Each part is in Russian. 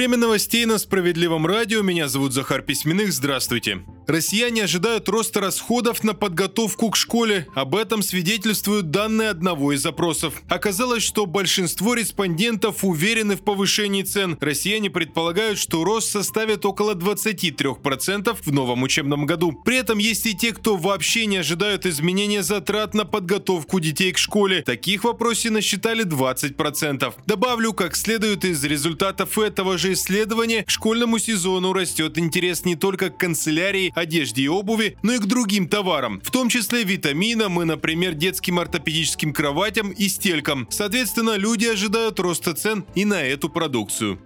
Время новостей на Справедливом радио. Меня зовут Захар Письменных. Здравствуйте. Россияне ожидают роста расходов на подготовку к школе. Об этом свидетельствуют данные одного из запросов. Оказалось, что большинство респондентов уверены в повышении цен. Россияне предполагают, что рост составит около 23% в новом учебном году. При этом есть и те, кто вообще не ожидают изменения затрат на подготовку детей к школе. Таких в вопросе насчитали 20%. Добавлю, как следует из результатов этого же исследования, к школьному сезону растет интерес не только к канцелярии, одежде и обуви, но и к другим товарам, в том числе витаминам и, например, детским ортопедическим кроватям и стелькам. Соответственно, люди ожидают роста цен и на эту продукцию.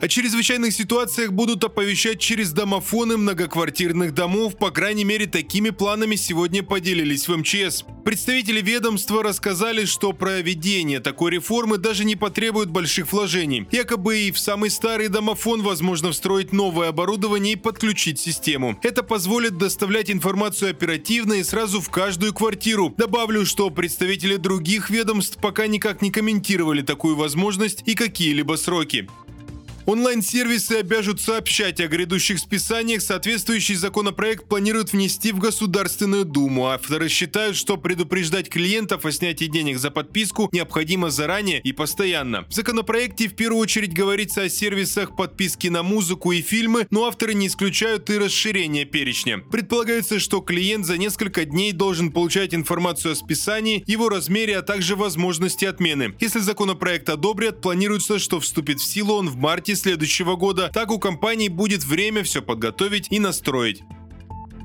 О чрезвычайных ситуациях будут оповещать через домофоны многоквартирных домов, по крайней мере такими планами сегодня поделились в МЧС. Представители ведомства рассказали, что проведение такой реформы даже не потребует больших вложений. Якобы и в самый старый домофон возможно встроить новое оборудование и подключить систему. Это позволит доставлять информацию оперативно и сразу в каждую квартиру. Добавлю, что представители других ведомств пока никак не комментировали такую возможность и какие-либо сроки. Онлайн-сервисы обяжут сообщать о грядущих списаниях. Соответствующий законопроект планируют внести в Государственную Думу. Авторы считают, что предупреждать клиентов о снятии денег за подписку необходимо заранее и постоянно. В законопроекте в первую очередь говорится о сервисах подписки на музыку и фильмы, но авторы не исключают и расширение перечня. Предполагается, что клиент за несколько дней должен получать информацию о списании, его размере, а также возможности отмены. Если законопроект одобрят, планируется, что вступит в силу он в марте марте следующего года. Так у компании будет время все подготовить и настроить.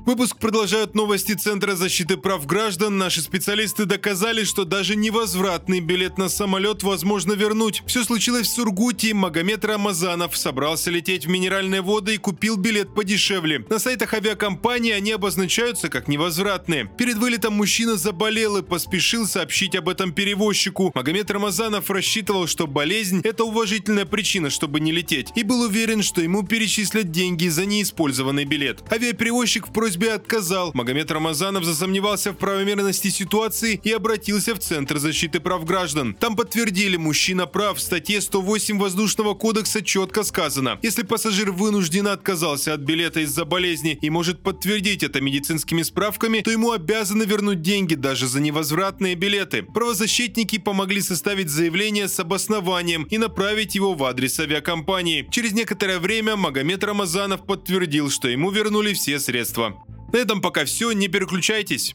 Выпуск продолжают новости Центра защиты прав граждан. Наши специалисты доказали, что даже невозвратный билет на самолет возможно вернуть. Все случилось в Сургуте. Магомед Рамазанов собрался лететь в минеральные воды и купил билет подешевле. На сайтах авиакомпании они обозначаются как невозвратные. Перед вылетом мужчина заболел и поспешил сообщить об этом перевозчику. Магомед Рамазанов рассчитывал, что болезнь – это уважительная причина, чтобы не лететь, и был уверен, что ему перечислят деньги за неиспользованный билет. Авиаперевозчик в просьбе просьбе отказал. Магомед Рамазанов засомневался в правомерности ситуации и обратился в Центр защиты прав граждан. Там подтвердили, мужчина прав. В статье 108 Воздушного кодекса четко сказано, если пассажир вынужденно отказался от билета из-за болезни и может подтвердить это медицинскими справками, то ему обязаны вернуть деньги даже за невозвратные билеты. Правозащитники помогли составить заявление с обоснованием и направить его в адрес авиакомпании. Через некоторое время Магомед Рамазанов подтвердил, что ему вернули все средства. На этом пока все, не переключайтесь.